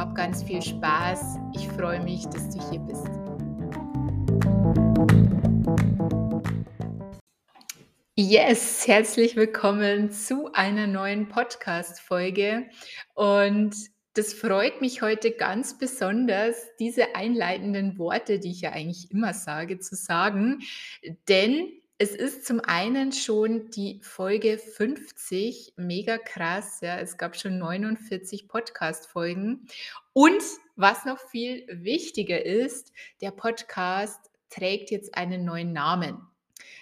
Hab ganz viel Spaß. Ich freue mich, dass du hier bist. Yes, herzlich willkommen zu einer neuen Podcast-Folge. Und das freut mich heute ganz besonders, diese einleitenden Worte, die ich ja eigentlich immer sage, zu sagen. Denn es ist zum einen schon die Folge 50, mega krass. Ja, es gab schon 49 Podcast-Folgen. Und was noch viel wichtiger ist, der Podcast trägt jetzt einen neuen Namen.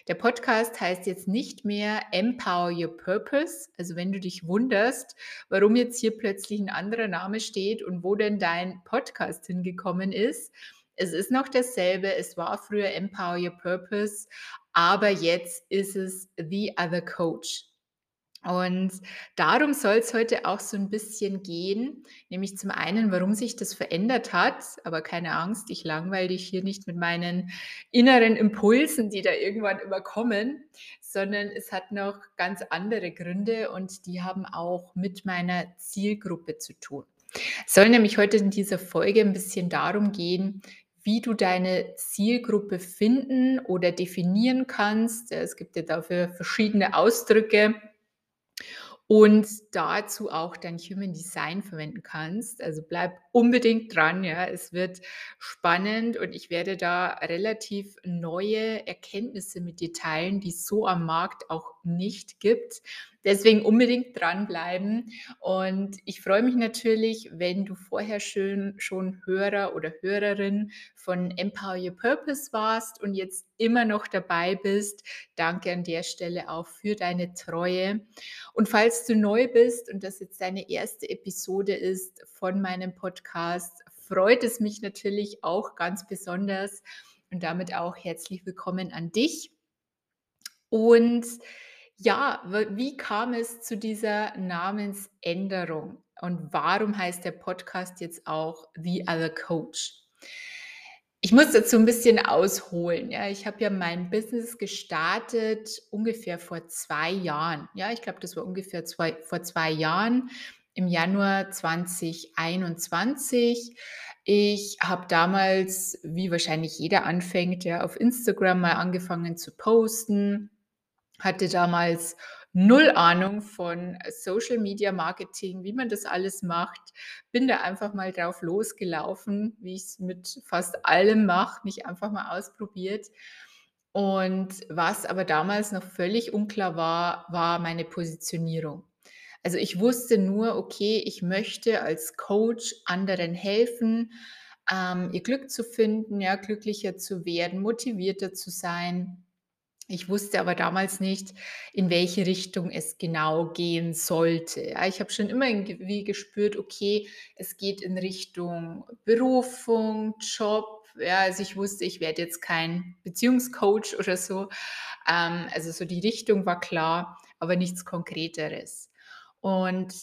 Der Podcast heißt jetzt nicht mehr Empower Your Purpose. Also wenn du dich wunderst, warum jetzt hier plötzlich ein anderer Name steht und wo denn dein Podcast hingekommen ist. Es ist noch dasselbe. Es war früher Empower Your Purpose, aber jetzt ist es The Other Coach. Und darum soll es heute auch so ein bisschen gehen, nämlich zum einen, warum sich das verändert hat, aber keine Angst, ich langweile dich hier nicht mit meinen inneren Impulsen, die da irgendwann immer kommen, sondern es hat noch ganz andere Gründe und die haben auch mit meiner Zielgruppe zu tun. Es soll nämlich heute in dieser Folge ein bisschen darum gehen, wie du deine Zielgruppe finden oder definieren kannst. Es gibt ja dafür verschiedene Ausdrücke und dazu auch dein Human Design verwenden kannst. Also bleib unbedingt dran, ja. Es wird spannend und ich werde da relativ neue Erkenntnisse mit dir teilen, die es so am Markt auch nicht gibt. Deswegen unbedingt dranbleiben. Und ich freue mich natürlich, wenn du vorher schön schon Hörer oder Hörerin von Empower Your Purpose warst und jetzt immer noch dabei bist. Danke an der Stelle auch für deine Treue. Und falls du neu bist und das jetzt deine erste Episode ist von meinem Podcast, freut es mich natürlich auch ganz besonders und damit auch herzlich willkommen an dich. Und ja, wie kam es zu dieser Namensänderung und warum heißt der Podcast jetzt auch The Other Coach? Ich muss dazu ein bisschen ausholen. Ja, ich habe ja mein Business gestartet ungefähr vor zwei Jahren. Ja, ich glaube, das war ungefähr zwei, vor zwei Jahren im Januar 2021. Ich habe damals, wie wahrscheinlich jeder anfängt, ja, auf Instagram mal angefangen zu posten hatte damals null Ahnung von Social Media Marketing, wie man das alles macht. Bin da einfach mal drauf losgelaufen, wie ich es mit fast allem mache, mich einfach mal ausprobiert. Und was aber damals noch völlig unklar war, war meine Positionierung. Also ich wusste nur, okay, ich möchte als Coach anderen helfen, ähm, ihr Glück zu finden, ja, glücklicher zu werden, motivierter zu sein ich wusste aber damals nicht, in welche Richtung es genau gehen sollte. Ja, ich habe schon immer irgendwie gespürt, okay, es geht in Richtung Berufung, Job. Ja, also ich wusste, ich werde jetzt kein Beziehungscoach oder so. Ähm, also so die Richtung war klar, aber nichts Konkreteres. Und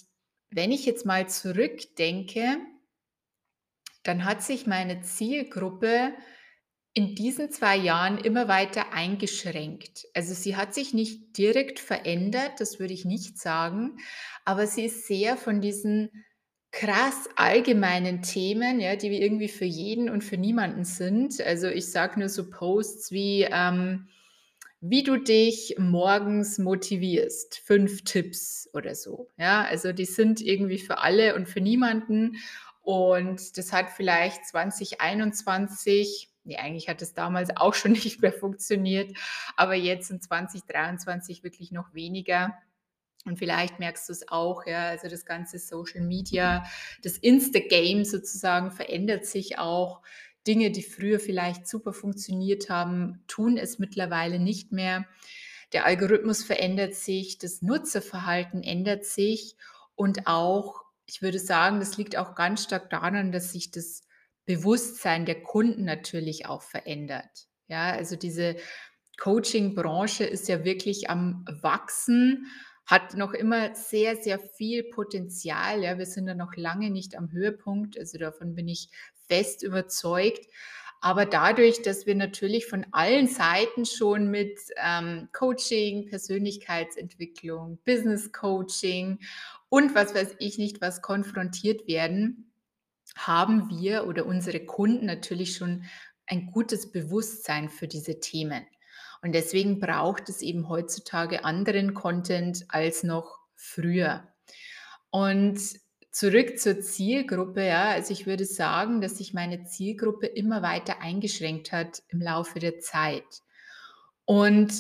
wenn ich jetzt mal zurückdenke, dann hat sich meine Zielgruppe in diesen zwei Jahren immer weiter eingeschränkt. Also sie hat sich nicht direkt verändert, das würde ich nicht sagen, aber sie ist sehr von diesen krass allgemeinen Themen, ja, die irgendwie für jeden und für niemanden sind. Also ich sage nur so Posts wie, ähm, wie du dich morgens motivierst. Fünf Tipps oder so. Ja, also die sind irgendwie für alle und für niemanden. Und das hat vielleicht 2021, nee, eigentlich hat es damals auch schon nicht mehr funktioniert, aber jetzt in 2023 wirklich noch weniger. Und vielleicht merkst du es auch, ja, also das ganze Social Media, das Insta-Game sozusagen verändert sich auch. Dinge, die früher vielleicht super funktioniert haben, tun es mittlerweile nicht mehr. Der Algorithmus verändert sich, das Nutzerverhalten ändert sich und auch, ich würde sagen, das liegt auch ganz stark daran, dass sich das Bewusstsein der Kunden natürlich auch verändert. Ja, also diese Coaching-Branche ist ja wirklich am Wachsen hat noch immer sehr, sehr viel Potenzial. Ja, wir sind da noch lange nicht am Höhepunkt. Also davon bin ich fest überzeugt. Aber dadurch, dass wir natürlich von allen Seiten schon mit ähm, Coaching, Persönlichkeitsentwicklung, Business Coaching und was weiß ich nicht, was konfrontiert werden, haben wir oder unsere Kunden natürlich schon ein gutes Bewusstsein für diese Themen. Und deswegen braucht es eben heutzutage anderen Content als noch früher. Und zurück zur Zielgruppe, ja, also ich würde sagen, dass sich meine Zielgruppe immer weiter eingeschränkt hat im Laufe der Zeit. Und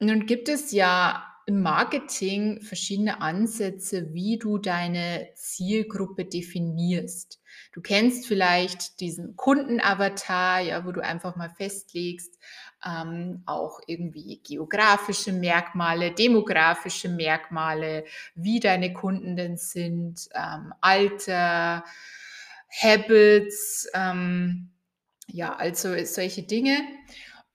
nun gibt es ja im Marketing verschiedene Ansätze, wie du deine Zielgruppe definierst. Du kennst vielleicht diesen Kundenavatar, ja, wo du einfach mal festlegst, ähm, auch irgendwie geografische Merkmale, demografische Merkmale, wie deine Kunden denn sind, ähm, Alter, Habits, ähm, ja, also solche Dinge.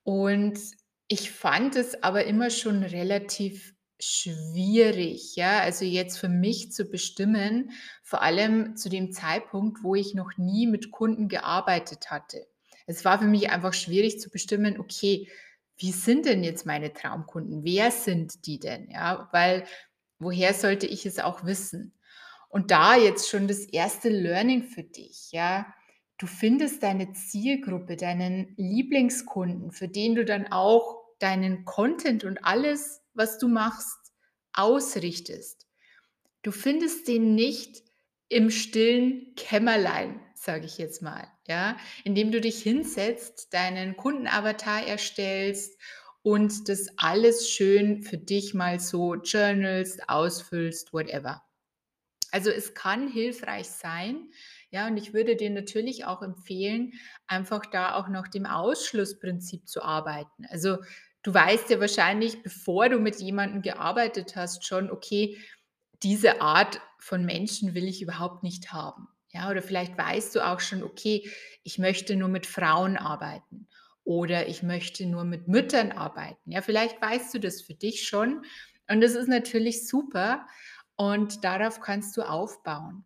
Und ich fand es aber immer schon relativ schwierig, ja, also jetzt für mich zu bestimmen, vor allem zu dem Zeitpunkt, wo ich noch nie mit Kunden gearbeitet hatte. Es war für mich einfach schwierig zu bestimmen, okay, wie sind denn jetzt meine Traumkunden? Wer sind die denn? Ja, weil woher sollte ich es auch wissen? Und da jetzt schon das erste Learning für dich, ja. Du findest deine Zielgruppe, deinen Lieblingskunden, für den du dann auch deinen Content und alles, was du machst, ausrichtest. Du findest den nicht im stillen Kämmerlein, sage ich jetzt mal, ja, indem du dich hinsetzt, deinen Kundenavatar erstellst und das alles schön für dich mal so journalst, ausfüllst, whatever. Also es kann hilfreich sein, ja, und ich würde dir natürlich auch empfehlen, einfach da auch nach dem Ausschlussprinzip zu arbeiten. Also du weißt ja wahrscheinlich, bevor du mit jemandem gearbeitet hast, schon, okay, diese Art von Menschen will ich überhaupt nicht haben. Ja, oder vielleicht weißt du auch schon, okay, ich möchte nur mit Frauen arbeiten oder ich möchte nur mit Müttern arbeiten. Ja, vielleicht weißt du das für dich schon und das ist natürlich super und darauf kannst du aufbauen.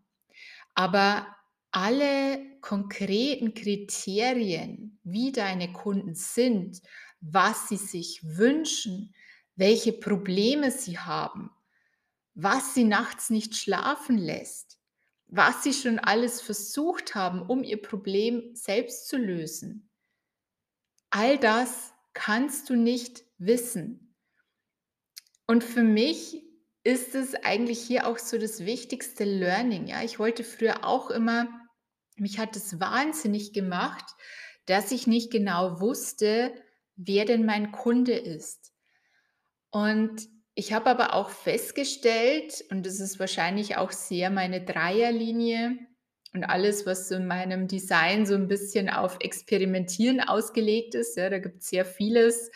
Aber alle konkreten Kriterien, wie deine Kunden sind, was sie sich wünschen, welche Probleme sie haben, was sie nachts nicht schlafen lässt, was sie schon alles versucht haben, um ihr Problem selbst zu lösen. All das kannst du nicht wissen. Und für mich ist es eigentlich hier auch so das wichtigste Learning. Ja, ich wollte früher auch immer, mich hat es wahnsinnig gemacht, dass ich nicht genau wusste, wer denn mein Kunde ist. Und ich habe aber auch festgestellt, und das ist wahrscheinlich auch sehr meine Dreierlinie und alles, was in meinem Design so ein bisschen auf Experimentieren ausgelegt ist, ja, da gibt es sehr vieles,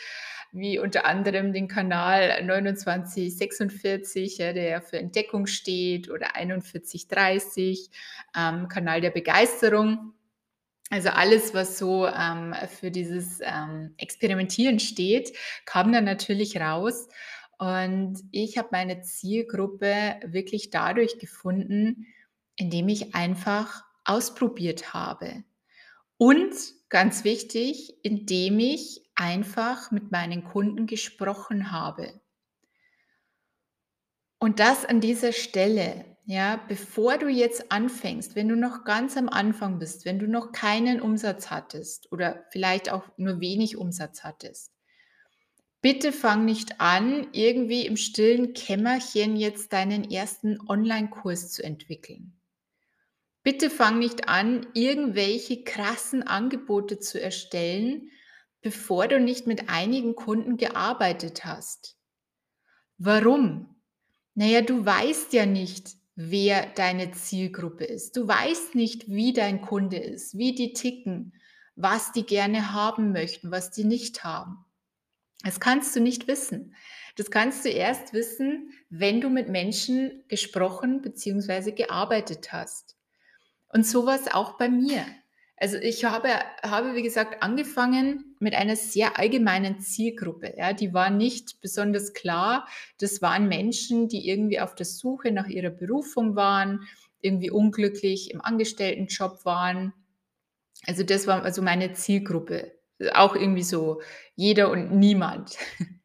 wie unter anderem den Kanal 2946, ja, der für Entdeckung steht, oder 4130, ähm, Kanal der Begeisterung. Also alles, was so ähm, für dieses ähm, Experimentieren steht, kam dann natürlich raus. Und ich habe meine Zielgruppe wirklich dadurch gefunden, indem ich einfach ausprobiert habe. Und ganz wichtig, indem ich einfach mit meinen Kunden gesprochen habe. Und das an dieser Stelle, ja, bevor du jetzt anfängst, wenn du noch ganz am Anfang bist, wenn du noch keinen Umsatz hattest oder vielleicht auch nur wenig Umsatz hattest, Bitte fang nicht an, irgendwie im stillen Kämmerchen jetzt deinen ersten Online-Kurs zu entwickeln. Bitte fang nicht an, irgendwelche krassen Angebote zu erstellen, bevor du nicht mit einigen Kunden gearbeitet hast. Warum? Naja, du weißt ja nicht, wer deine Zielgruppe ist. Du weißt nicht, wie dein Kunde ist, wie die ticken, was die gerne haben möchten, was die nicht haben. Das kannst du nicht wissen. Das kannst du erst wissen, wenn du mit Menschen gesprochen bzw. gearbeitet hast. Und sowas auch bei mir. Also ich habe, habe, wie gesagt, angefangen mit einer sehr allgemeinen Zielgruppe. Ja, die war nicht besonders klar. Das waren Menschen, die irgendwie auf der Suche nach ihrer Berufung waren, irgendwie unglücklich im Angestelltenjob waren. Also das war also meine Zielgruppe. Auch irgendwie so jeder und niemand.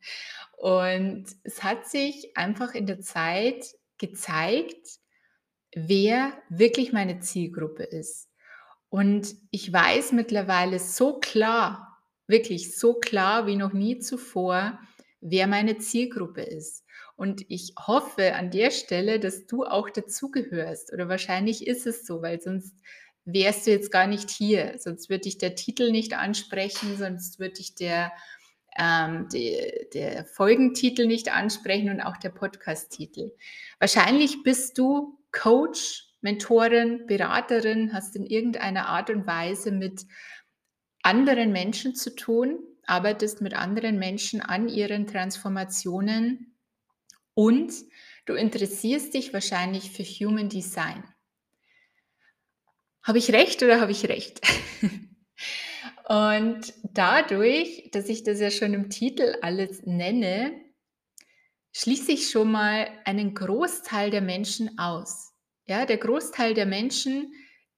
Und es hat sich einfach in der Zeit gezeigt, wer wirklich meine Zielgruppe ist. Und ich weiß mittlerweile so klar, wirklich so klar wie noch nie zuvor, wer meine Zielgruppe ist. Und ich hoffe an der Stelle, dass du auch dazugehörst. Oder wahrscheinlich ist es so, weil sonst wärst du jetzt gar nicht hier. Sonst würde dich der Titel nicht ansprechen, sonst würde dich der, ähm, die, der Folgentitel nicht ansprechen und auch der Podcast-Titel. Wahrscheinlich bist du Coach, Mentorin, Beraterin, hast in irgendeiner Art und Weise mit anderen Menschen zu tun, arbeitest mit anderen Menschen an ihren Transformationen und du interessierst dich wahrscheinlich für Human Design. Habe ich recht oder habe ich recht? und dadurch, dass ich das ja schon im Titel alles nenne, schließe ich schon mal einen Großteil der Menschen aus. Ja, der Großteil der Menschen,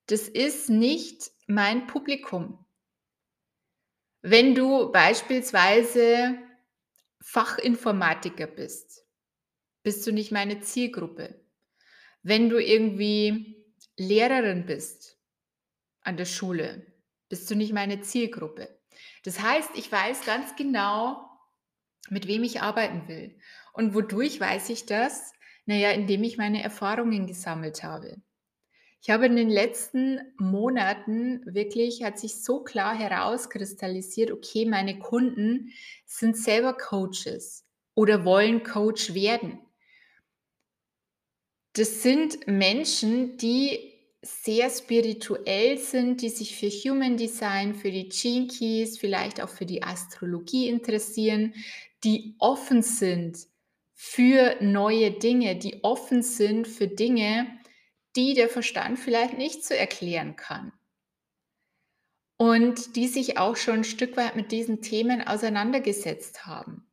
das ist nicht mein Publikum. Wenn du beispielsweise Fachinformatiker bist, bist du nicht meine Zielgruppe. Wenn du irgendwie Lehrerin bist an der Schule, bist du nicht meine Zielgruppe. Das heißt, ich weiß ganz genau, mit wem ich arbeiten will. Und wodurch weiß ich das? Naja, indem ich meine Erfahrungen gesammelt habe. Ich habe in den letzten Monaten wirklich, hat sich so klar herauskristallisiert, okay, meine Kunden sind selber Coaches oder wollen Coach werden. Das sind Menschen, die sehr spirituell sind, die sich für Human Design, für die Gene Keys, vielleicht auch für die Astrologie interessieren, die offen sind für neue Dinge, die offen sind für Dinge, die der Verstand vielleicht nicht so erklären kann. Und die sich auch schon ein Stück weit mit diesen Themen auseinandergesetzt haben.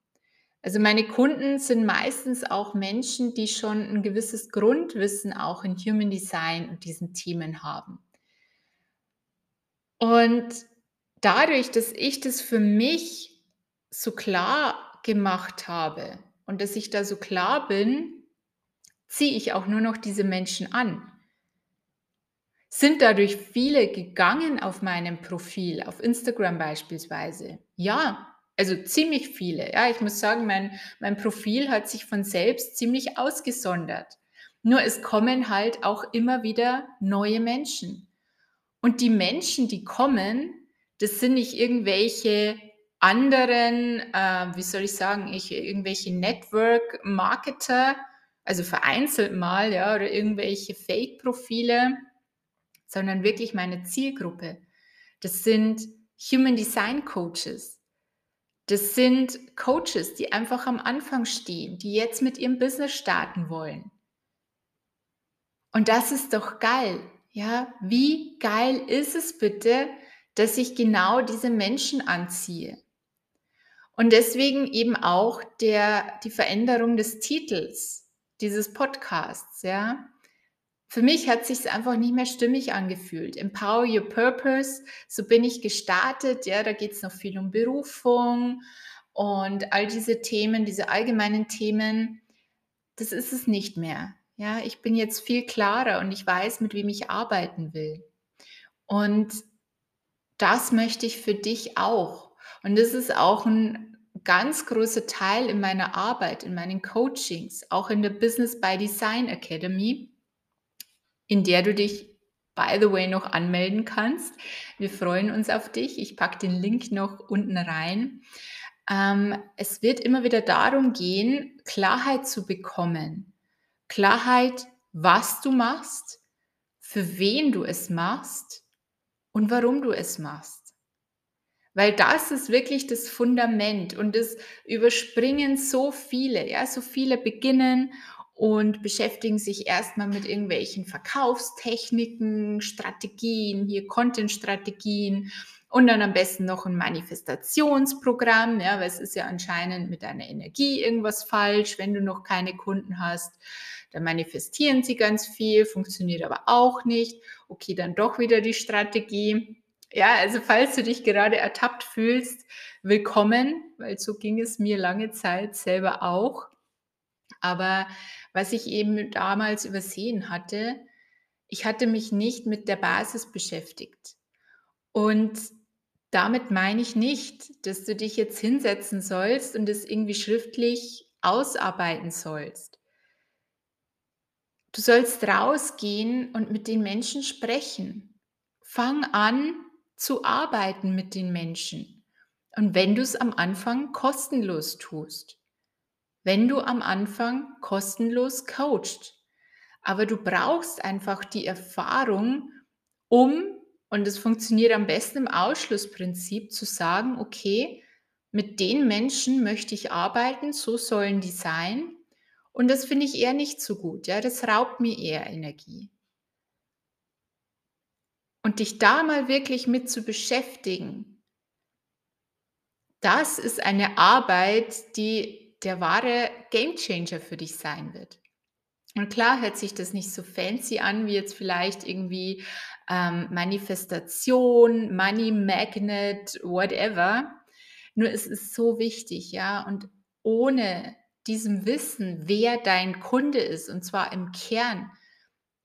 Also meine Kunden sind meistens auch Menschen, die schon ein gewisses Grundwissen auch in Human Design und diesen Themen haben. Und dadurch, dass ich das für mich so klar gemacht habe, und dass ich da so klar bin, ziehe ich auch nur noch diese Menschen an. Sind dadurch viele gegangen auf meinem Profil, auf Instagram beispielsweise? Ja, also ziemlich viele. Ja, ich muss sagen, mein, mein Profil hat sich von selbst ziemlich ausgesondert. Nur es kommen halt auch immer wieder neue Menschen. Und die Menschen, die kommen, das sind nicht irgendwelche anderen, äh, wie soll ich sagen, ich, irgendwelche Network-Marketer, also vereinzelt mal, ja, oder irgendwelche Fake-Profile, sondern wirklich meine Zielgruppe. Das sind Human Design Coaches. Das sind Coaches, die einfach am Anfang stehen, die jetzt mit ihrem Business starten wollen. Und das ist doch geil. Ja, wie geil ist es bitte, dass ich genau diese Menschen anziehe? Und deswegen eben auch der, die Veränderung des Titels dieses Podcasts, ja. Für mich hat sich einfach nicht mehr stimmig angefühlt. Empower Your Purpose, so bin ich gestartet. Ja, da geht es noch viel um Berufung und all diese Themen, diese allgemeinen Themen. Das ist es nicht mehr. Ja, ich bin jetzt viel klarer und ich weiß, mit wem ich arbeiten will. Und das möchte ich für dich auch. Und das ist auch ein ganz großer Teil in meiner Arbeit, in meinen Coachings, auch in der Business by Design Academy, in der du dich, by the way, noch anmelden kannst. Wir freuen uns auf dich. Ich packe den Link noch unten rein. Ähm, es wird immer wieder darum gehen, Klarheit zu bekommen. Klarheit, was du machst, für wen du es machst und warum du es machst. Weil das ist wirklich das Fundament und das überspringen so viele. Ja, so viele beginnen und beschäftigen sich erstmal mit irgendwelchen Verkaufstechniken, Strategien, hier Content-Strategien und dann am besten noch ein Manifestationsprogramm, ja, weil es ist ja anscheinend mit deiner Energie irgendwas falsch, wenn du noch keine Kunden hast. Dann manifestieren sie ganz viel, funktioniert aber auch nicht. Okay, dann doch wieder die Strategie. Ja, also falls du dich gerade ertappt fühlst, willkommen, weil so ging es mir lange Zeit selber auch. Aber was ich eben damals übersehen hatte, ich hatte mich nicht mit der Basis beschäftigt. Und damit meine ich nicht, dass du dich jetzt hinsetzen sollst und es irgendwie schriftlich ausarbeiten sollst. Du sollst rausgehen und mit den Menschen sprechen. Fang an zu arbeiten mit den Menschen. Und wenn du es am Anfang kostenlos tust wenn du am Anfang kostenlos coacht. Aber du brauchst einfach die Erfahrung, um, und es funktioniert am besten im Ausschlussprinzip, zu sagen, okay, mit den Menschen möchte ich arbeiten, so sollen die sein. Und das finde ich eher nicht so gut. Ja, das raubt mir eher Energie. Und dich da mal wirklich mit zu beschäftigen, das ist eine Arbeit, die der wahre Gamechanger für dich sein wird. Und klar hört sich das nicht so fancy an, wie jetzt vielleicht irgendwie ähm, Manifestation, Money Magnet, whatever. Nur es ist so wichtig, ja. Und ohne diesem Wissen, wer dein Kunde ist, und zwar im Kern,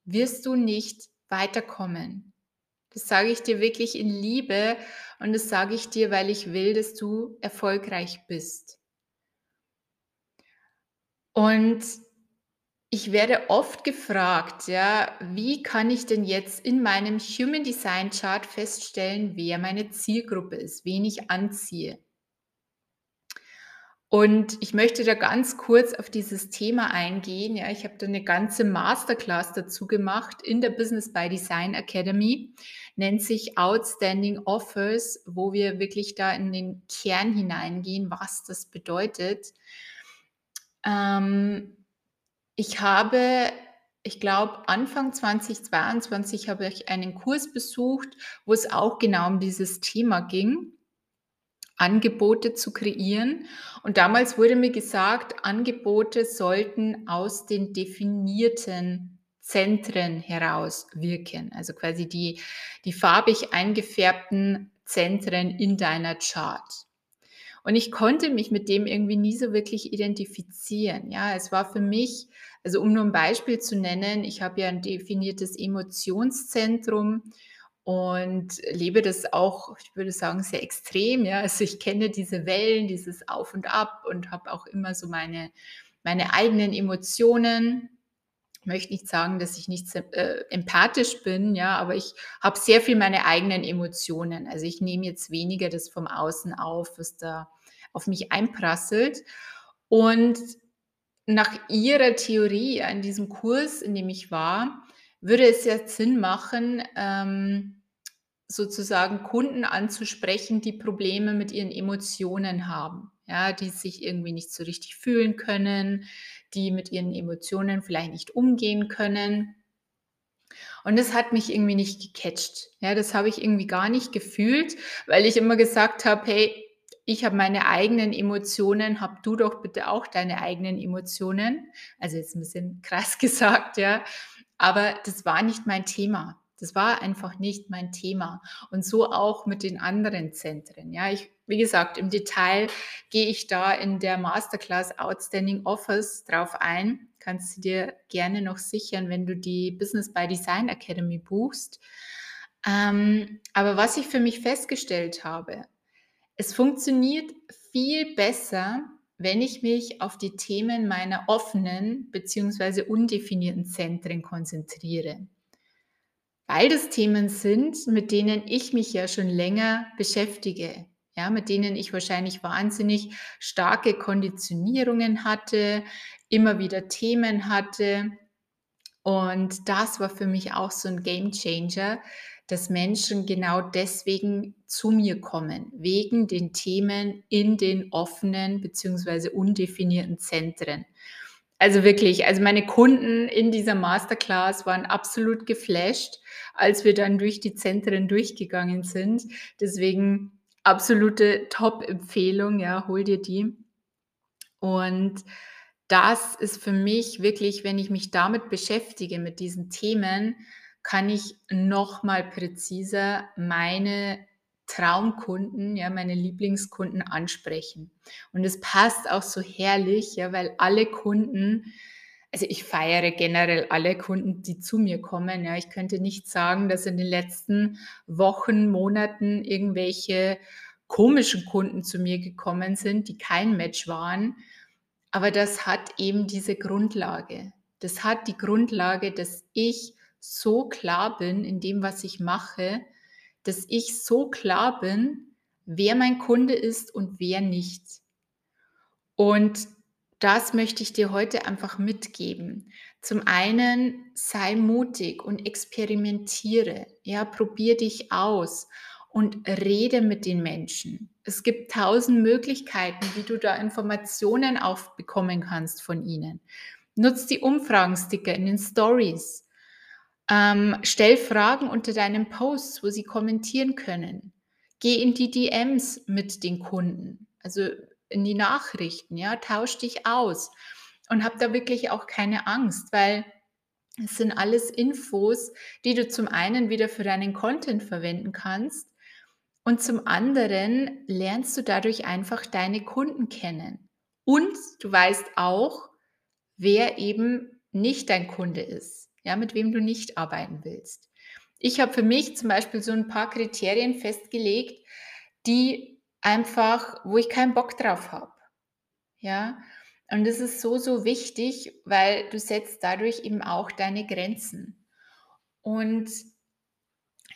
wirst du nicht weiterkommen. Das sage ich dir wirklich in Liebe und das sage ich dir, weil ich will, dass du erfolgreich bist. Und ich werde oft gefragt, ja, wie kann ich denn jetzt in meinem Human Design Chart feststellen, wer meine Zielgruppe ist, wen ich anziehe? Und ich möchte da ganz kurz auf dieses Thema eingehen. Ja, ich habe da eine ganze Masterclass dazu gemacht in der Business by Design Academy, nennt sich Outstanding Offers, wo wir wirklich da in den Kern hineingehen, was das bedeutet. Ähm, ich habe, ich glaube, Anfang 2022 habe ich einen Kurs besucht, wo es auch genau um dieses Thema ging. Angebote zu kreieren. Und damals wurde mir gesagt, Angebote sollten aus den definierten Zentren heraus wirken. Also quasi die, die farbig eingefärbten Zentren in deiner Chart. Und ich konnte mich mit dem irgendwie nie so wirklich identifizieren. Ja, es war für mich, also um nur ein Beispiel zu nennen, ich habe ja ein definiertes Emotionszentrum und lebe das auch, ich würde sagen, sehr extrem. Ja, also ich kenne diese Wellen, dieses Auf und Ab und habe auch immer so meine, meine eigenen Emotionen möchte nicht sagen, dass ich nicht äh, empathisch bin, ja, aber ich habe sehr viel meine eigenen Emotionen. Also ich nehme jetzt weniger das vom Außen auf, was da auf mich einprasselt. Und nach ihrer Theorie in diesem Kurs, in dem ich war, würde es ja Sinn machen, ähm, sozusagen Kunden anzusprechen, die Probleme mit ihren Emotionen haben, ja, die sich irgendwie nicht so richtig fühlen können, die mit ihren Emotionen vielleicht nicht umgehen können. Und das hat mich irgendwie nicht gecatcht. Ja, das habe ich irgendwie gar nicht gefühlt, weil ich immer gesagt habe, hey, ich habe meine eigenen Emotionen, hab du doch bitte auch deine eigenen Emotionen. Also jetzt ein bisschen krass gesagt, ja. Aber das war nicht mein Thema. Das war einfach nicht mein Thema. Und so auch mit den anderen Zentren. Ja, ich, wie gesagt, im Detail gehe ich da in der Masterclass Outstanding Offers drauf ein. Kannst du dir gerne noch sichern, wenn du die Business by Design Academy buchst. Ähm, aber was ich für mich festgestellt habe, es funktioniert viel besser, wenn ich mich auf die Themen meiner offenen bzw. undefinierten Zentren konzentriere. Weil das Themen sind, mit denen ich mich ja schon länger beschäftige, ja, mit denen ich wahrscheinlich wahnsinnig starke Konditionierungen hatte, immer wieder Themen hatte. Und das war für mich auch so ein Game Changer, dass Menschen genau deswegen zu mir kommen, wegen den Themen in den offenen bzw. undefinierten Zentren. Also wirklich, also meine Kunden in dieser Masterclass waren absolut geflasht, als wir dann durch die Zentren durchgegangen sind. Deswegen absolute Top-Empfehlung, ja, hol dir die. Und das ist für mich wirklich, wenn ich mich damit beschäftige, mit diesen Themen, kann ich noch mal präziser meine Traumkunden, ja, meine Lieblingskunden ansprechen. Und es passt auch so herrlich, ja, weil alle Kunden, also ich feiere generell alle Kunden, die zu mir kommen. Ja, ich könnte nicht sagen, dass in den letzten Wochen, Monaten irgendwelche komischen Kunden zu mir gekommen sind, die kein Match waren. Aber das hat eben diese Grundlage. Das hat die Grundlage, dass ich so klar bin in dem, was ich mache, dass ich so klar bin, wer mein Kunde ist und wer nicht. Und das möchte ich dir heute einfach mitgeben. Zum einen sei mutig und experimentiere. Ja, probier dich aus und rede mit den Menschen. Es gibt tausend Möglichkeiten, wie du da Informationen aufbekommen kannst von ihnen. Nutz die Umfragensticker in den Stories. Ähm, stell Fragen unter deinen Posts, wo sie kommentieren können. Geh in die DMs mit den Kunden, also in die Nachrichten, ja, tausch dich aus und hab da wirklich auch keine Angst, weil es sind alles Infos, die du zum einen wieder für deinen Content verwenden kannst und zum anderen lernst du dadurch einfach deine Kunden kennen. Und du weißt auch, wer eben nicht dein Kunde ist ja, mit wem du nicht arbeiten willst. Ich habe für mich zum Beispiel so ein paar Kriterien festgelegt, die einfach, wo ich keinen Bock drauf habe. Ja, und das ist so, so wichtig, weil du setzt dadurch eben auch deine Grenzen. Und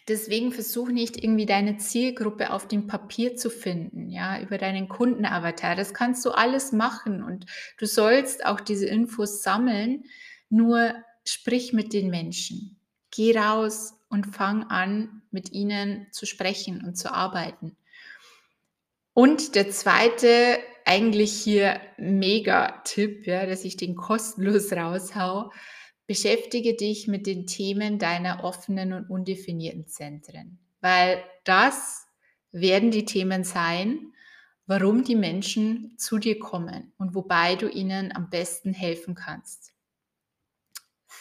deswegen versuch nicht irgendwie deine Zielgruppe auf dem Papier zu finden, ja, über deinen Kundenavatar. Das kannst du alles machen und du sollst auch diese Infos sammeln. Nur sprich mit den Menschen. Geh raus und fang an, mit ihnen zu sprechen und zu arbeiten. Und der zweite, eigentlich hier mega Tipp, ja, dass ich den kostenlos raushau, beschäftige dich mit den Themen deiner offenen und undefinierten Zentren, weil das werden die Themen sein, warum die Menschen zu dir kommen und wobei du ihnen am besten helfen kannst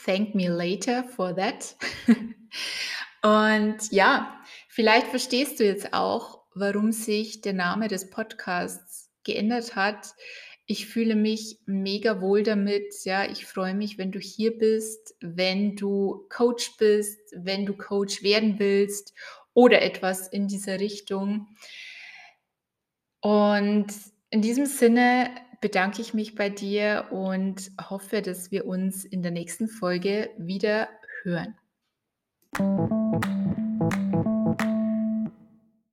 thank me later for that. Und ja, vielleicht verstehst du jetzt auch, warum sich der Name des Podcasts geändert hat. Ich fühle mich mega wohl damit. Ja, ich freue mich, wenn du hier bist, wenn du Coach bist, wenn du Coach werden willst oder etwas in dieser Richtung. Und in diesem Sinne bedanke ich mich bei dir und hoffe, dass wir uns in der nächsten Folge wieder hören.